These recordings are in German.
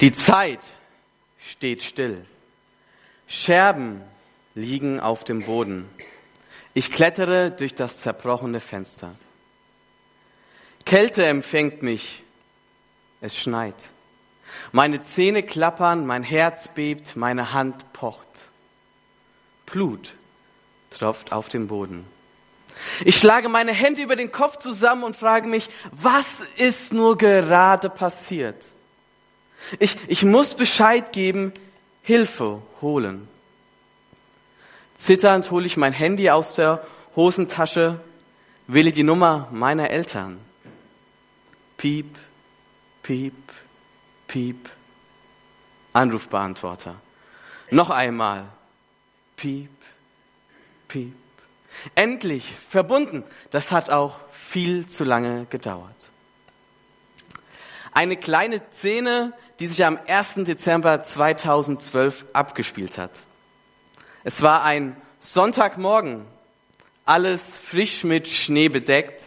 Die Zeit steht still. Scherben liegen auf dem Boden. Ich klettere durch das zerbrochene Fenster. Kälte empfängt mich. Es schneit. Meine Zähne klappern, mein Herz bebt, meine Hand pocht. Blut tropft auf dem Boden. Ich schlage meine Hände über den Kopf zusammen und frage mich, was ist nur gerade passiert? Ich, ich muss Bescheid geben, Hilfe holen. Zitternd hole ich mein Handy aus der Hosentasche, wähle die Nummer meiner Eltern. Piep, piep, piep. Anrufbeantworter. Noch einmal. Piep, piep. Endlich verbunden. Das hat auch viel zu lange gedauert. Eine kleine Szene, die sich am 1. Dezember 2012 abgespielt hat. Es war ein Sonntagmorgen, alles frisch mit Schnee bedeckt.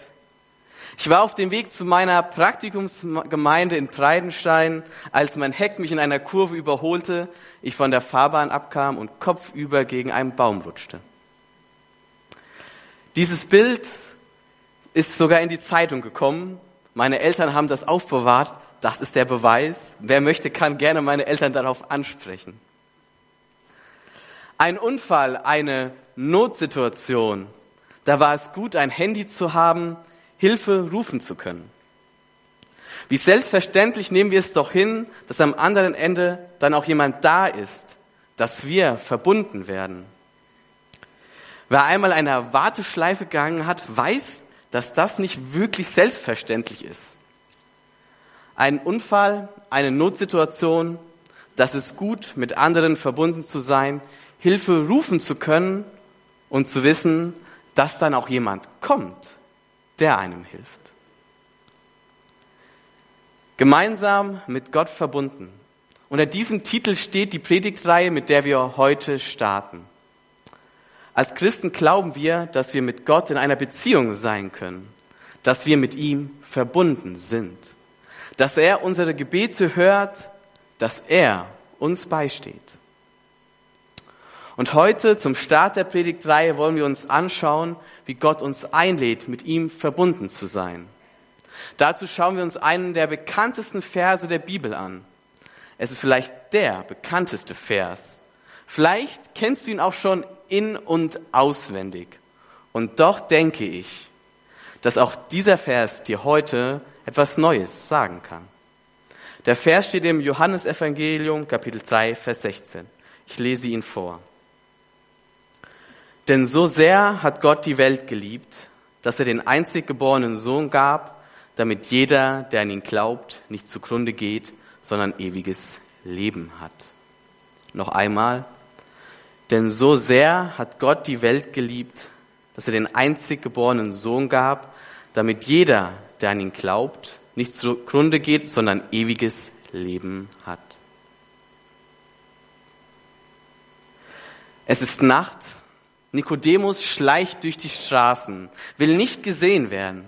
Ich war auf dem Weg zu meiner Praktikumsgemeinde in Breidenstein, als mein Heck mich in einer Kurve überholte, ich von der Fahrbahn abkam und kopfüber gegen einen Baum rutschte. Dieses Bild ist sogar in die Zeitung gekommen. Meine Eltern haben das aufbewahrt. Das ist der Beweis. Wer möchte, kann gerne meine Eltern darauf ansprechen. Ein Unfall, eine Notsituation. Da war es gut, ein Handy zu haben, Hilfe rufen zu können. Wie selbstverständlich nehmen wir es doch hin, dass am anderen Ende dann auch jemand da ist, dass wir verbunden werden. Wer einmal eine Warteschleife gegangen hat, weiß, dass das nicht wirklich selbstverständlich ist. Ein Unfall, eine Notsituation, das ist gut, mit anderen verbunden zu sein, Hilfe rufen zu können und zu wissen, dass dann auch jemand kommt, der einem hilft. Gemeinsam mit Gott verbunden. Unter diesem Titel steht die Predigtreihe, mit der wir heute starten. Als Christen glauben wir, dass wir mit Gott in einer Beziehung sein können, dass wir mit ihm verbunden sind, dass er unsere Gebete hört, dass er uns beisteht. Und heute zum Start der Predigtreihe wollen wir uns anschauen, wie Gott uns einlädt, mit ihm verbunden zu sein. Dazu schauen wir uns einen der bekanntesten Verse der Bibel an. Es ist vielleicht der bekannteste Vers. Vielleicht kennst du ihn auch schon in und auswendig. Und doch denke ich, dass auch dieser Vers dir heute etwas Neues sagen kann. Der Vers steht im Johannesevangelium Kapitel 3, Vers 16. Ich lese ihn vor. Denn so sehr hat Gott die Welt geliebt, dass er den einzig geborenen Sohn gab, damit jeder, der an ihn glaubt, nicht zugrunde geht, sondern ewiges Leben hat. Noch einmal, denn so sehr hat Gott die Welt geliebt, dass er den einzig geborenen Sohn gab, damit jeder, der an ihn glaubt, nicht zugrunde geht, sondern ewiges Leben hat. Es ist Nacht. Nikodemus schleicht durch die Straßen, will nicht gesehen werden.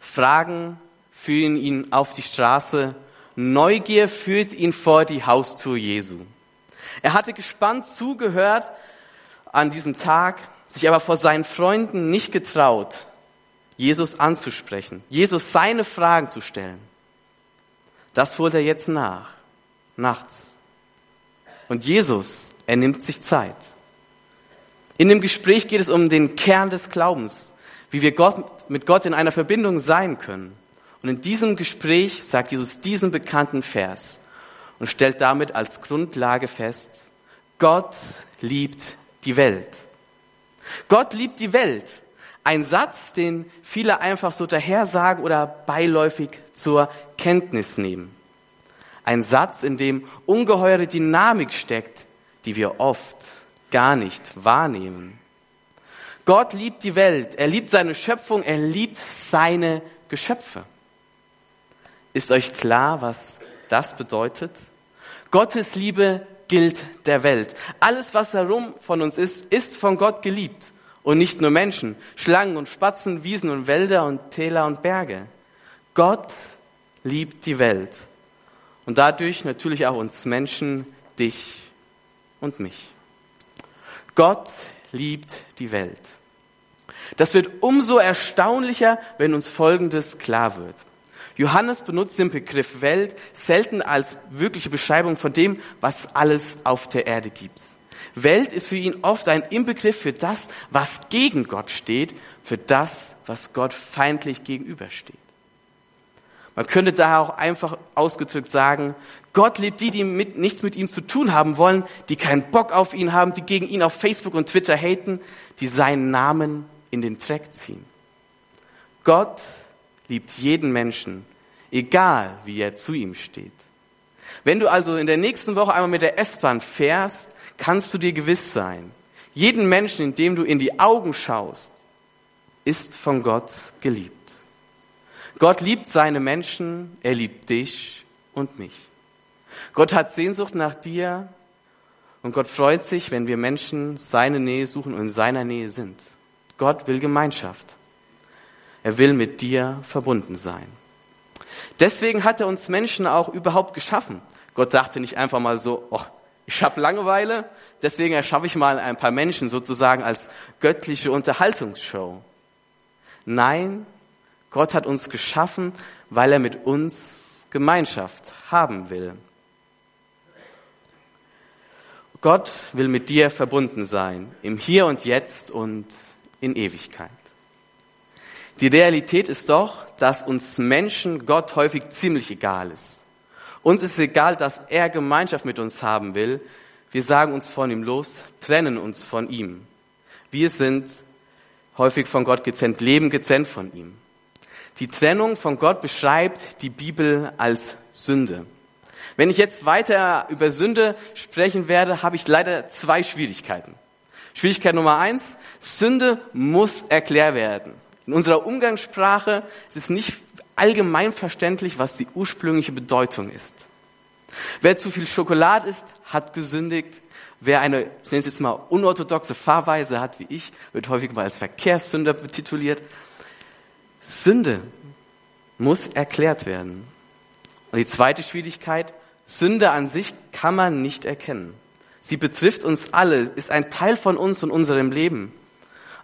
Fragen führen ihn auf die Straße. Neugier führt ihn vor die Haustür Jesu. Er hatte gespannt zugehört an diesem Tag, sich aber vor seinen Freunden nicht getraut, Jesus anzusprechen, Jesus seine Fragen zu stellen. Das holt er jetzt nach, nachts. Und Jesus, er nimmt sich Zeit. In dem Gespräch geht es um den Kern des Glaubens, wie wir Gott, mit Gott in einer Verbindung sein können. Und in diesem Gespräch sagt Jesus diesen bekannten Vers und stellt damit als Grundlage fest, Gott liebt die Welt. Gott liebt die Welt. Ein Satz, den viele einfach so dahersagen oder beiläufig zur Kenntnis nehmen. Ein Satz, in dem ungeheure Dynamik steckt, die wir oft gar nicht wahrnehmen. Gott liebt die Welt, er liebt seine Schöpfung, er liebt seine Geschöpfe. Ist euch klar, was das bedeutet? Gottes Liebe gilt der Welt. Alles, was herum von uns ist, ist von Gott geliebt. Und nicht nur Menschen, Schlangen und Spatzen, Wiesen und Wälder und Täler und Berge. Gott liebt die Welt. Und dadurch natürlich auch uns Menschen, dich und mich. Gott liebt die Welt. Das wird umso erstaunlicher, wenn uns Folgendes klar wird. Johannes benutzt den Begriff Welt selten als wirkliche Beschreibung von dem, was alles auf der Erde gibt. Welt ist für ihn oft ein Inbegriff für das, was gegen Gott steht, für das, was Gott feindlich gegenübersteht. Man könnte daher auch einfach ausgedrückt sagen, Gott liebt die, die mit, nichts mit ihm zu tun haben wollen, die keinen Bock auf ihn haben, die gegen ihn auf Facebook und Twitter haten, die seinen Namen in den Dreck ziehen. Gott liebt jeden Menschen, egal wie er zu ihm steht. Wenn du also in der nächsten Woche einmal mit der S-Bahn fährst, kannst du dir gewiss sein, jeden Menschen, in dem du in die Augen schaust, ist von Gott geliebt. Gott liebt seine Menschen, er liebt dich und mich. Gott hat Sehnsucht nach dir und Gott freut sich, wenn wir Menschen seine Nähe suchen und in seiner Nähe sind. Gott will Gemeinschaft. Er will mit dir verbunden sein. Deswegen hat er uns Menschen auch überhaupt geschaffen. Gott dachte nicht einfach mal so, oh, ich habe Langeweile, deswegen erschaffe ich mal ein paar Menschen sozusagen als göttliche Unterhaltungsshow. Nein, Gott hat uns geschaffen, weil er mit uns Gemeinschaft haben will. Gott will mit dir verbunden sein, im Hier und Jetzt und in Ewigkeit. Die Realität ist doch, dass uns Menschen Gott häufig ziemlich egal ist. Uns ist egal, dass er Gemeinschaft mit uns haben will. Wir sagen uns von ihm los, trennen uns von ihm. Wir sind häufig von Gott getrennt, leben getrennt von ihm. Die Trennung von Gott beschreibt die Bibel als Sünde. Wenn ich jetzt weiter über Sünde sprechen werde, habe ich leider zwei Schwierigkeiten. Schwierigkeit Nummer eins, Sünde muss erklärt werden. In unserer Umgangssprache ist es nicht allgemein verständlich, was die ursprüngliche Bedeutung ist. Wer zu viel Schokolade isst, hat gesündigt. Wer eine, ich nenne es jetzt mal, unorthodoxe Fahrweise hat wie ich, wird häufig mal als Verkehrssünder betituliert. Sünde muss erklärt werden. Und die zweite Schwierigkeit, Sünde an sich kann man nicht erkennen. Sie betrifft uns alle, ist ein Teil von uns und unserem Leben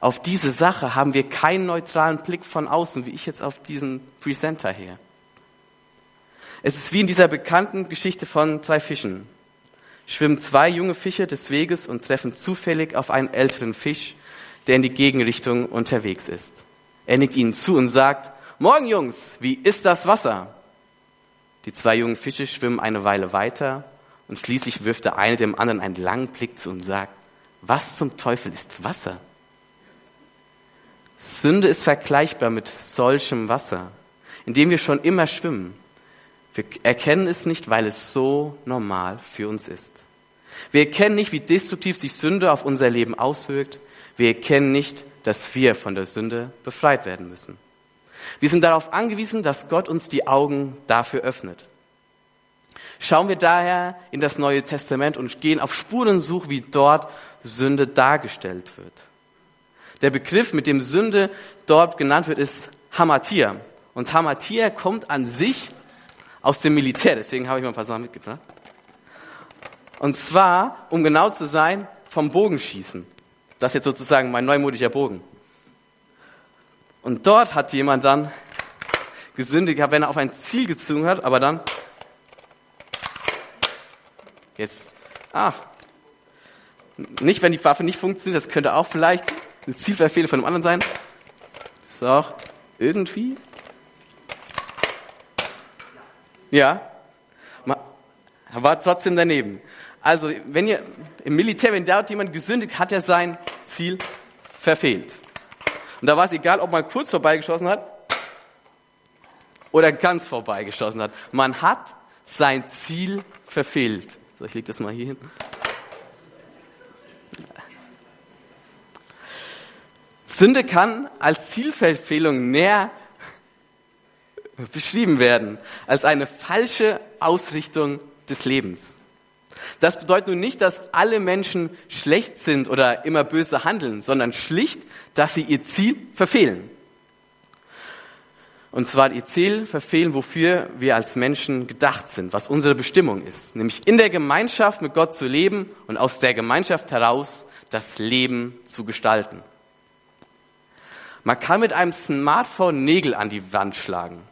auf diese Sache haben wir keinen neutralen Blick von außen, wie ich jetzt auf diesen Presenter hier. Es ist wie in dieser bekannten Geschichte von drei Fischen. Schwimmen zwei junge Fische des Weges und treffen zufällig auf einen älteren Fisch, der in die Gegenrichtung unterwegs ist. Er nickt ihnen zu und sagt, Morgen Jungs, wie ist das Wasser? Die zwei jungen Fische schwimmen eine Weile weiter und schließlich wirft der eine dem anderen einen langen Blick zu und sagt, was zum Teufel ist Wasser? Sünde ist vergleichbar mit solchem Wasser, in dem wir schon immer schwimmen. Wir erkennen es nicht, weil es so normal für uns ist. Wir erkennen nicht, wie destruktiv sich Sünde auf unser Leben auswirkt. Wir erkennen nicht, dass wir von der Sünde befreit werden müssen. Wir sind darauf angewiesen, dass Gott uns die Augen dafür öffnet. Schauen wir daher in das Neue Testament und gehen auf Spurensuch, wie dort Sünde dargestellt wird. Der Begriff, mit dem Sünde dort genannt wird, ist Hamatir. Und Hamatir kommt an sich aus dem Militär. Deswegen habe ich mal ein paar Sachen mitgebracht. Und zwar, um genau zu sein, vom Bogenschießen. Das ist jetzt sozusagen mein neumodischer Bogen. Und dort hat jemand dann gesündigt gehabt, wenn er auf ein Ziel gezogen hat, aber dann jetzt, ah, nicht wenn die Waffe nicht funktioniert, das könnte auch vielleicht ein Zielverfehler von dem anderen sein. Ist auch irgendwie. Ja. War trotzdem daneben. Also, wenn ihr im Militär, wenn dort jemand gesündigt, hat er sein Ziel verfehlt. Und da war es egal, ob man kurz vorbeigeschossen hat oder ganz vorbeigeschossen hat. Man hat sein Ziel verfehlt. So, ich leg das mal hier hin. Sünde kann als Zielverfehlung näher beschrieben werden, als eine falsche Ausrichtung des Lebens. Das bedeutet nun nicht, dass alle Menschen schlecht sind oder immer böse handeln, sondern schlicht, dass sie ihr Ziel verfehlen. Und zwar ihr Ziel verfehlen, wofür wir als Menschen gedacht sind, was unsere Bestimmung ist, nämlich in der Gemeinschaft mit Gott zu leben und aus der Gemeinschaft heraus das Leben zu gestalten. Man kann mit einem Smartphone Nägel an die Wand schlagen,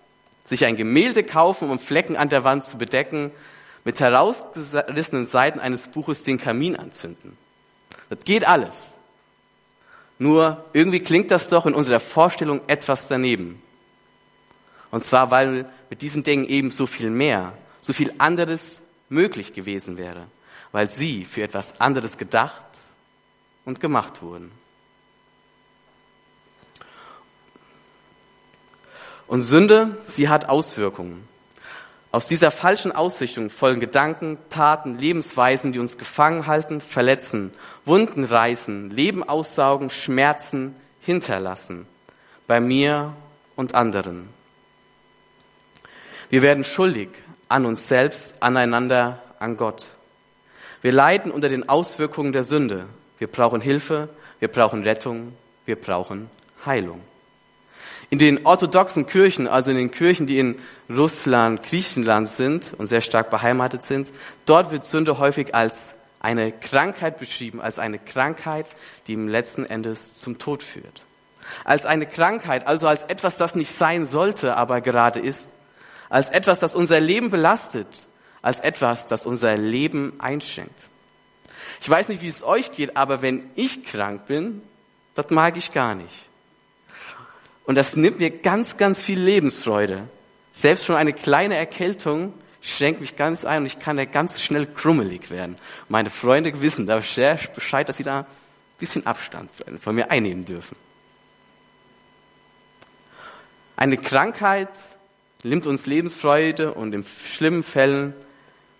sich ein Gemälde kaufen, um Flecken an der Wand zu bedecken, mit herausgerissenen Seiten eines Buches den Kamin anzünden. Das geht alles. Nur irgendwie klingt das doch in unserer Vorstellung etwas daneben. Und zwar, weil mit diesen Dingen eben so viel mehr, so viel anderes möglich gewesen wäre, weil sie für etwas anderes gedacht und gemacht wurden. Und Sünde, sie hat Auswirkungen. Aus dieser falschen Ausrichtung folgen Gedanken, Taten, Lebensweisen, die uns gefangen halten, verletzen, Wunden reißen, Leben aussaugen, Schmerzen hinterlassen. Bei mir und anderen. Wir werden schuldig an uns selbst, aneinander, an Gott. Wir leiden unter den Auswirkungen der Sünde. Wir brauchen Hilfe, wir brauchen Rettung, wir brauchen Heilung. In den orthodoxen Kirchen, also in den Kirchen, die in Russland, Griechenland sind und sehr stark beheimatet sind, dort wird Sünde häufig als eine Krankheit beschrieben, als eine Krankheit, die im letzten Endes zum Tod führt. Als eine Krankheit, also als etwas, das nicht sein sollte, aber gerade ist als etwas, das unser Leben belastet, als etwas, das unser Leben einschränkt. Ich weiß nicht, wie es euch geht, aber wenn ich krank bin, das mag ich gar nicht. Und das nimmt mir ganz, ganz viel Lebensfreude. Selbst schon eine kleine Erkältung schränkt mich ganz ein und ich kann da ganz schnell krummelig werden. Meine Freunde wissen da sehr Bescheid, dass sie da ein bisschen Abstand von mir einnehmen dürfen. Eine Krankheit nimmt uns Lebensfreude und in schlimmen Fällen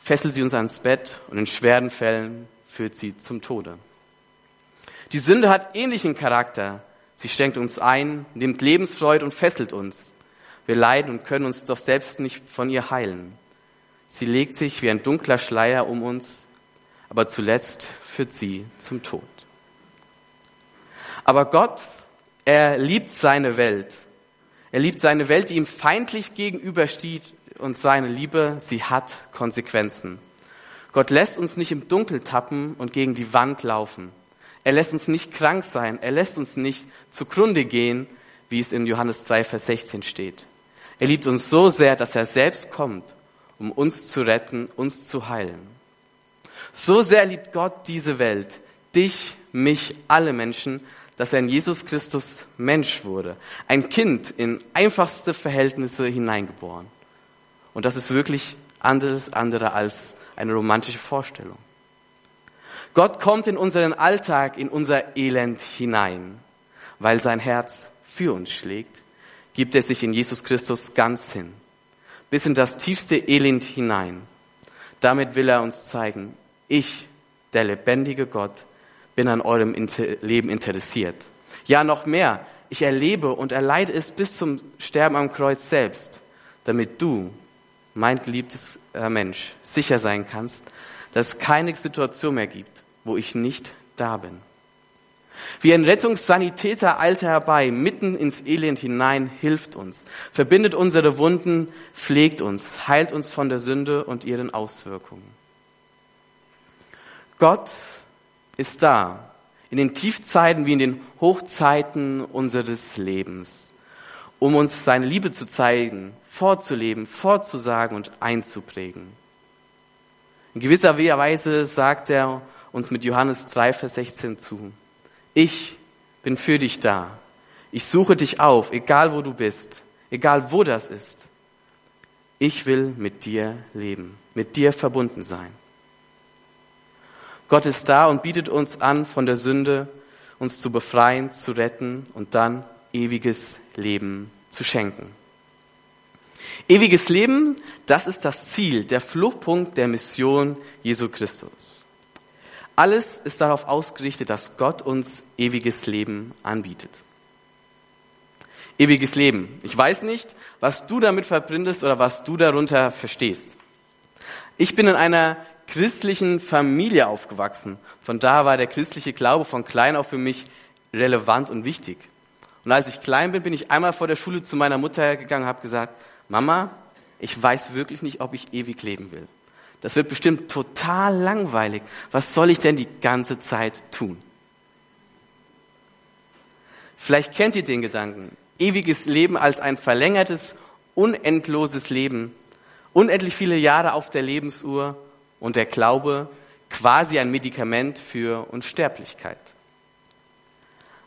fesselt sie uns ans Bett und in schweren Fällen führt sie zum Tode. Die Sünde hat ähnlichen Charakter. Sie schenkt uns ein, nimmt Lebensfreude und fesselt uns. Wir leiden und können uns doch selbst nicht von ihr heilen. Sie legt sich wie ein dunkler Schleier um uns, aber zuletzt führt sie zum Tod. Aber Gott, er liebt seine Welt er liebt seine Welt, die ihm feindlich gegenübersteht und seine Liebe, sie hat Konsequenzen. Gott lässt uns nicht im Dunkel tappen und gegen die Wand laufen. Er lässt uns nicht krank sein. Er lässt uns nicht zugrunde gehen, wie es in Johannes 2, Vers 16 steht. Er liebt uns so sehr, dass er selbst kommt, um uns zu retten, uns zu heilen. So sehr liebt Gott diese Welt, dich, mich, alle Menschen, dass er in Jesus Christus Mensch wurde. Ein Kind in einfachste Verhältnisse hineingeboren. Und das ist wirklich anderes andere als eine romantische Vorstellung. Gott kommt in unseren Alltag, in unser Elend hinein. Weil sein Herz für uns schlägt, gibt er sich in Jesus Christus ganz hin. Bis in das tiefste Elend hinein. Damit will er uns zeigen, ich, der lebendige Gott, bin an eurem Leben interessiert. Ja, noch mehr. Ich erlebe und erleide es bis zum Sterben am Kreuz selbst, damit du, mein geliebtes äh, Mensch, sicher sein kannst, dass es keine Situation mehr gibt, wo ich nicht da bin. Wie ein Rettungssanitäter eilt er herbei, mitten ins Elend hinein, hilft uns, verbindet unsere Wunden, pflegt uns, heilt uns von der Sünde und ihren Auswirkungen. Gott ist da. In den Tiefzeiten wie in den Hochzeiten unseres Lebens. Um uns seine Liebe zu zeigen, vorzuleben, vorzusagen und einzuprägen. In gewisser Weise sagt er uns mit Johannes 3, Vers 16 zu. Ich bin für dich da. Ich suche dich auf, egal wo du bist, egal wo das ist. Ich will mit dir leben, mit dir verbunden sein. Gott ist da und bietet uns an, von der Sünde uns zu befreien, zu retten und dann ewiges Leben zu schenken. Ewiges Leben, das ist das Ziel, der Fluchtpunkt der Mission Jesu Christus. Alles ist darauf ausgerichtet, dass Gott uns ewiges Leben anbietet. Ewiges Leben. Ich weiß nicht, was du damit verbindest oder was du darunter verstehst. Ich bin in einer christlichen Familie aufgewachsen. Von da war der christliche Glaube von klein auf für mich relevant und wichtig. Und als ich klein bin, bin ich einmal vor der Schule zu meiner Mutter gegangen und habe gesagt, Mama, ich weiß wirklich nicht, ob ich ewig leben will. Das wird bestimmt total langweilig. Was soll ich denn die ganze Zeit tun? Vielleicht kennt ihr den Gedanken. Ewiges Leben als ein verlängertes, unendloses Leben. Unendlich viele Jahre auf der Lebensuhr und der Glaube quasi ein Medikament für Unsterblichkeit.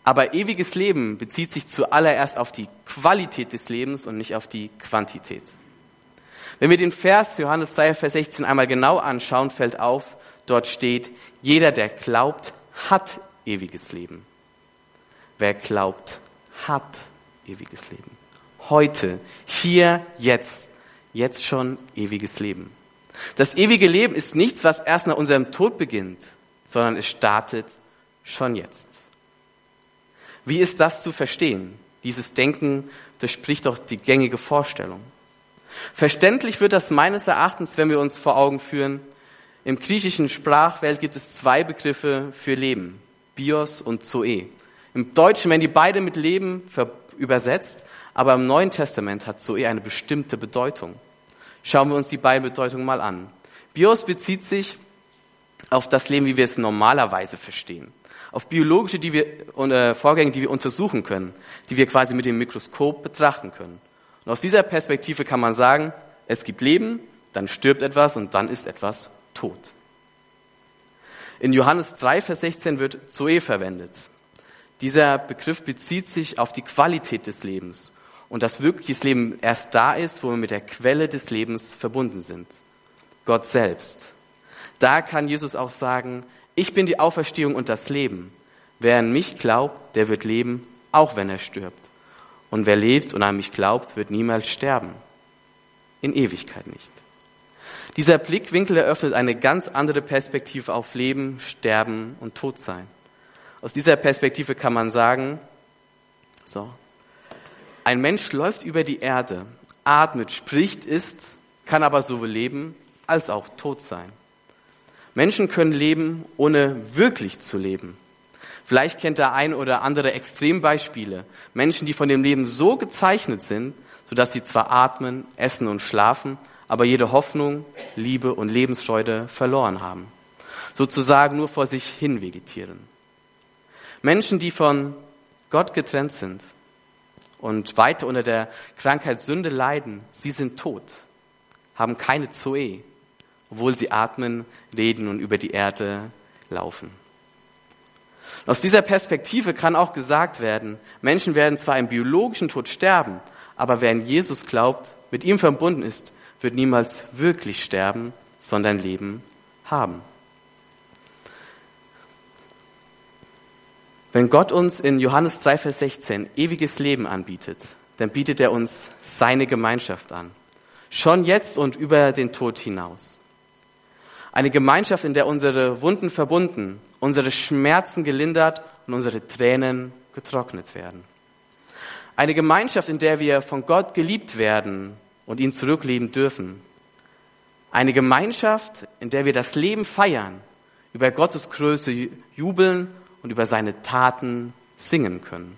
Aber ewiges Leben bezieht sich zuallererst auf die Qualität des Lebens und nicht auf die Quantität. Wenn wir den Vers Johannes 3, Vers 16 einmal genau anschauen, fällt auf, dort steht, jeder, der glaubt, hat ewiges Leben. Wer glaubt, hat ewiges Leben. Heute, hier, jetzt, jetzt schon ewiges Leben. Das ewige Leben ist nichts, was erst nach unserem Tod beginnt, sondern es startet schon jetzt. Wie ist das zu verstehen? Dieses Denken durchspricht doch die gängige Vorstellung. Verständlich wird das meines Erachtens, wenn wir uns vor Augen führen, im griechischen Sprachwelt gibt es zwei Begriffe für Leben, Bios und Zoe. Im Deutschen werden die beide mit Leben übersetzt, aber im Neuen Testament hat Zoe eine bestimmte Bedeutung. Schauen wir uns die beiden Bedeutungen mal an. Bios bezieht sich auf das Leben, wie wir es normalerweise verstehen auf biologische die wir, äh, Vorgänge, die wir untersuchen können, die wir quasi mit dem Mikroskop betrachten können. Und aus dieser Perspektive kann man sagen, es gibt Leben, dann stirbt etwas und dann ist etwas tot. In Johannes 3, Vers 16 wird Zoe verwendet. Dieser Begriff bezieht sich auf die Qualität des Lebens und dass wirkliches Leben erst da ist, wo wir mit der Quelle des Lebens verbunden sind. Gott selbst. Da kann Jesus auch sagen, ich bin die Auferstehung und das Leben. Wer an mich glaubt, der wird leben, auch wenn er stirbt. Und wer lebt und an mich glaubt, wird niemals sterben. In Ewigkeit nicht. Dieser Blickwinkel eröffnet eine ganz andere Perspektive auf Leben, Sterben und Todsein. Aus dieser Perspektive kann man sagen, so, ein Mensch läuft über die Erde, atmet, spricht, isst, kann aber sowohl leben als auch tot sein. Menschen können leben, ohne wirklich zu leben. Vielleicht kennt der ein oder andere Extrembeispiele. Menschen, die von dem Leben so gezeichnet sind, sodass sie zwar atmen, essen und schlafen, aber jede Hoffnung, Liebe und Lebensfreude verloren haben. Sozusagen nur vor sich hin vegetieren. Menschen, die von Gott getrennt sind und weiter unter der Krankheit Sünde leiden, sie sind tot, haben keine Zoe, obwohl sie atmen, reden und über die Erde laufen. Aus dieser Perspektive kann auch gesagt werden, Menschen werden zwar im biologischen Tod sterben, aber wer an Jesus glaubt, mit ihm verbunden ist, wird niemals wirklich sterben, sondern Leben haben. Wenn Gott uns in Johannes 3, Vers 16 ewiges Leben anbietet, dann bietet er uns seine Gemeinschaft an. Schon jetzt und über den Tod hinaus. Eine Gemeinschaft, in der unsere Wunden verbunden, unsere Schmerzen gelindert und unsere Tränen getrocknet werden. Eine Gemeinschaft, in der wir von Gott geliebt werden und ihn zurückleben dürfen. Eine Gemeinschaft, in der wir das Leben feiern, über Gottes Größe jubeln und über seine Taten singen können.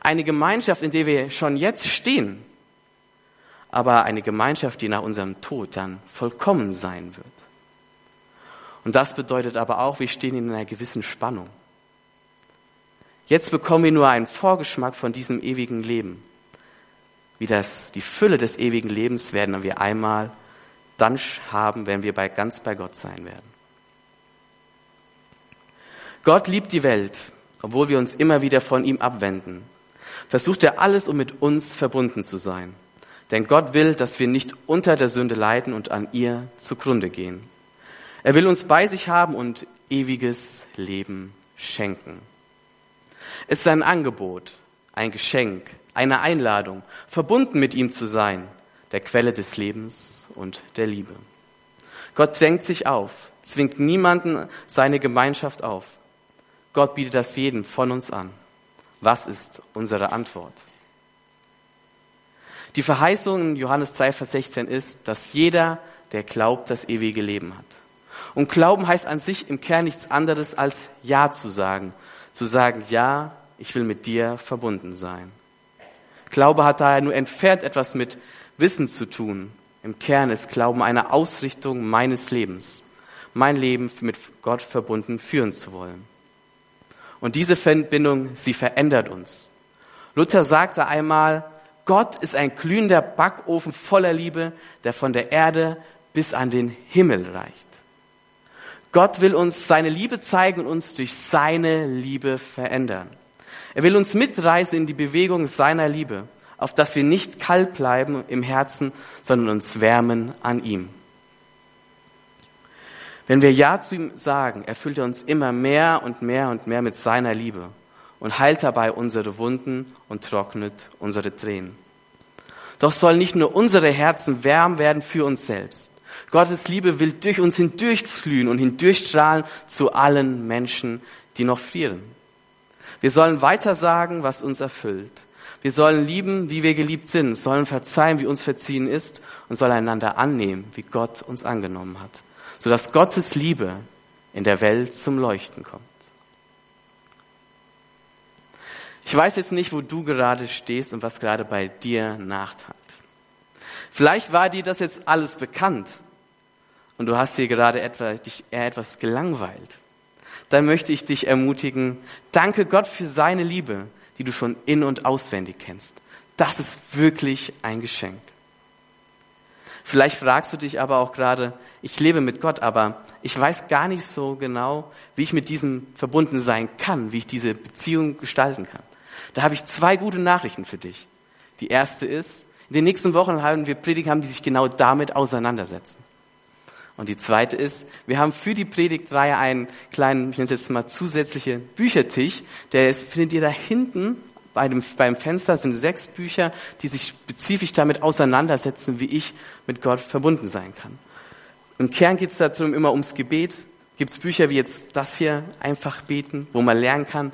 Eine Gemeinschaft, in der wir schon jetzt stehen, aber eine Gemeinschaft, die nach unserem Tod dann vollkommen sein wird. Und das bedeutet aber auch, wir stehen in einer gewissen Spannung. Jetzt bekommen wir nur einen Vorgeschmack von diesem ewigen Leben. Wie das, die Fülle des ewigen Lebens werden wir einmal dann haben, wenn wir bei, ganz bei Gott sein werden. Gott liebt die Welt, obwohl wir uns immer wieder von ihm abwenden. Versucht er alles, um mit uns verbunden zu sein. Denn Gott will, dass wir nicht unter der Sünde leiden und an ihr zugrunde gehen. Er will uns bei sich haben und ewiges Leben schenken. Es ist ein Angebot, ein Geschenk, eine Einladung, verbunden mit ihm zu sein, der Quelle des Lebens und der Liebe. Gott drängt sich auf, zwingt niemanden seine Gemeinschaft auf. Gott bietet das jedem von uns an. Was ist unsere Antwort? Die Verheißung in Johannes 2, Vers 16 ist, dass jeder, der glaubt, das ewige Leben hat. Und Glauben heißt an sich im Kern nichts anderes als Ja zu sagen. Zu sagen, ja, ich will mit dir verbunden sein. Glaube hat daher nur entfernt etwas mit Wissen zu tun. Im Kern ist Glauben eine Ausrichtung meines Lebens, mein Leben mit Gott verbunden führen zu wollen. Und diese Verbindung, sie verändert uns. Luther sagte einmal, Gott ist ein glühender Backofen voller Liebe, der von der Erde bis an den Himmel reicht. Gott will uns seine Liebe zeigen und uns durch seine Liebe verändern. Er will uns mitreißen in die Bewegung seiner Liebe, auf dass wir nicht kalt bleiben im Herzen, sondern uns wärmen an ihm. Wenn wir Ja zu ihm sagen, erfüllt er uns immer mehr und mehr und mehr mit seiner Liebe und heilt dabei unsere Wunden und trocknet unsere Tränen. Doch soll nicht nur unsere Herzen wärm werden für uns selbst. Gottes Liebe will durch uns hindurchglühen und hindurchstrahlen zu allen Menschen, die noch frieren. Wir sollen weiter sagen, was uns erfüllt. Wir sollen lieben, wie wir geliebt sind, sollen verzeihen, wie uns verziehen ist und sollen einander annehmen, wie Gott uns angenommen hat sodass Gottes Liebe in der Welt zum Leuchten kommt. Ich weiß jetzt nicht, wo du gerade stehst und was gerade bei dir nachtagt. Vielleicht war dir das jetzt alles bekannt und du hast dir gerade etwa, dich eher etwas gelangweilt. Dann möchte ich dich ermutigen, danke Gott für seine Liebe, die du schon in und auswendig kennst. Das ist wirklich ein Geschenk. Vielleicht fragst du dich aber auch gerade, ich lebe mit Gott, aber ich weiß gar nicht so genau, wie ich mit diesem verbunden sein kann, wie ich diese Beziehung gestalten kann. Da habe ich zwei gute Nachrichten für dich. Die erste ist, in den nächsten Wochen haben wir Prediger haben, die sich genau damit auseinandersetzen. Und die zweite ist, wir haben für die Predigtreihe einen kleinen, ich nenne es jetzt mal zusätzliche Büchertisch, der ist, findet ihr da hinten bei dem, beim Fenster sind sechs Bücher, die sich spezifisch damit auseinandersetzen, wie ich mit Gott verbunden sein kann. Im Kern geht es darum immer ums Gebet. Gibt es Bücher wie jetzt das hier, einfach beten, wo man lernen kann,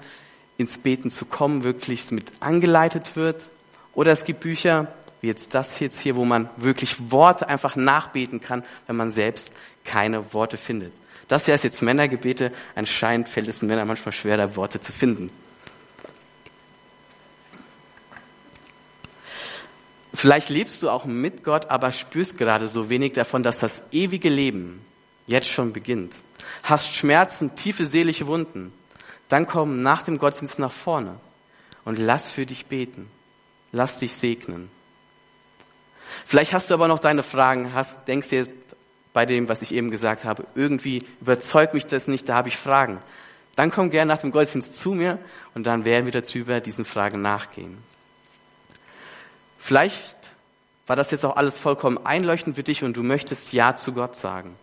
ins Beten zu kommen, wirklich mit angeleitet wird. Oder es gibt Bücher wie jetzt das jetzt hier, wo man wirklich Worte einfach nachbeten kann, wenn man selbst keine Worte findet. Das hier ist jetzt Männergebete. Anscheinend fällt es den Männern manchmal schwer, da Worte zu finden. Vielleicht lebst du auch mit Gott, aber spürst gerade so wenig davon, dass das ewige Leben jetzt schon beginnt. Hast Schmerzen, tiefe seelische Wunden. Dann komm nach dem Gottesdienst nach vorne und lass für dich beten. Lass dich segnen. Vielleicht hast du aber noch deine Fragen, hast, denkst dir bei dem, was ich eben gesagt habe, irgendwie überzeugt mich das nicht, da habe ich Fragen. Dann komm gerne nach dem Gottesdienst zu mir und dann werden wir darüber diesen Fragen nachgehen. Vielleicht war das jetzt auch alles vollkommen einleuchtend für dich und du möchtest Ja zu Gott sagen.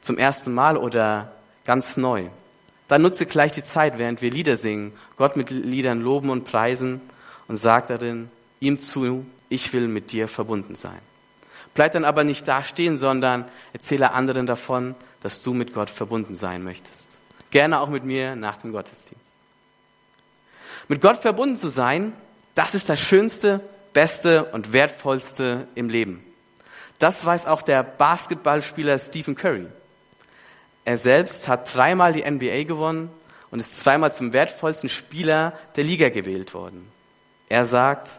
Zum ersten Mal oder ganz neu. Dann nutze gleich die Zeit, während wir Lieder singen, Gott mit Liedern loben und preisen und sag darin ihm zu, ich will mit dir verbunden sein. Bleib dann aber nicht da stehen, sondern erzähle anderen davon, dass du mit Gott verbunden sein möchtest. Gerne auch mit mir nach dem Gottesdienst. Mit Gott verbunden zu sein, das ist das Schönste, Beste und Wertvollste im Leben. Das weiß auch der Basketballspieler Stephen Curry. Er selbst hat dreimal die NBA gewonnen und ist zweimal zum wertvollsten Spieler der Liga gewählt worden. Er sagt,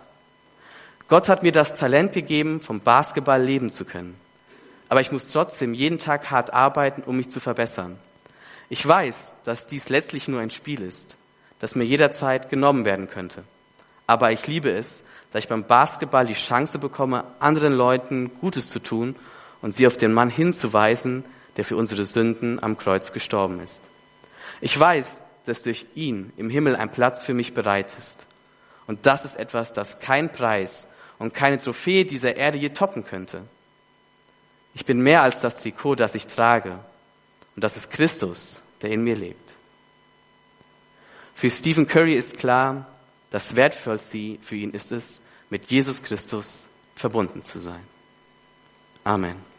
Gott hat mir das Talent gegeben, vom Basketball leben zu können. Aber ich muss trotzdem jeden Tag hart arbeiten, um mich zu verbessern. Ich weiß, dass dies letztlich nur ein Spiel ist, das mir jederzeit genommen werden könnte. Aber ich liebe es, dass ich beim Basketball die Chance bekomme, anderen Leuten Gutes zu tun und sie auf den Mann hinzuweisen, der für unsere Sünden am Kreuz gestorben ist. Ich weiß, dass durch ihn im Himmel ein Platz für mich bereit ist. Und das ist etwas, das kein Preis und keine Trophäe dieser Erde je toppen könnte. Ich bin mehr als das Trikot, das ich trage. Und das ist Christus, der in mir lebt. Für Stephen Curry ist klar, das Wertvollste für ihn ist es, mit Jesus Christus verbunden zu sein. Amen.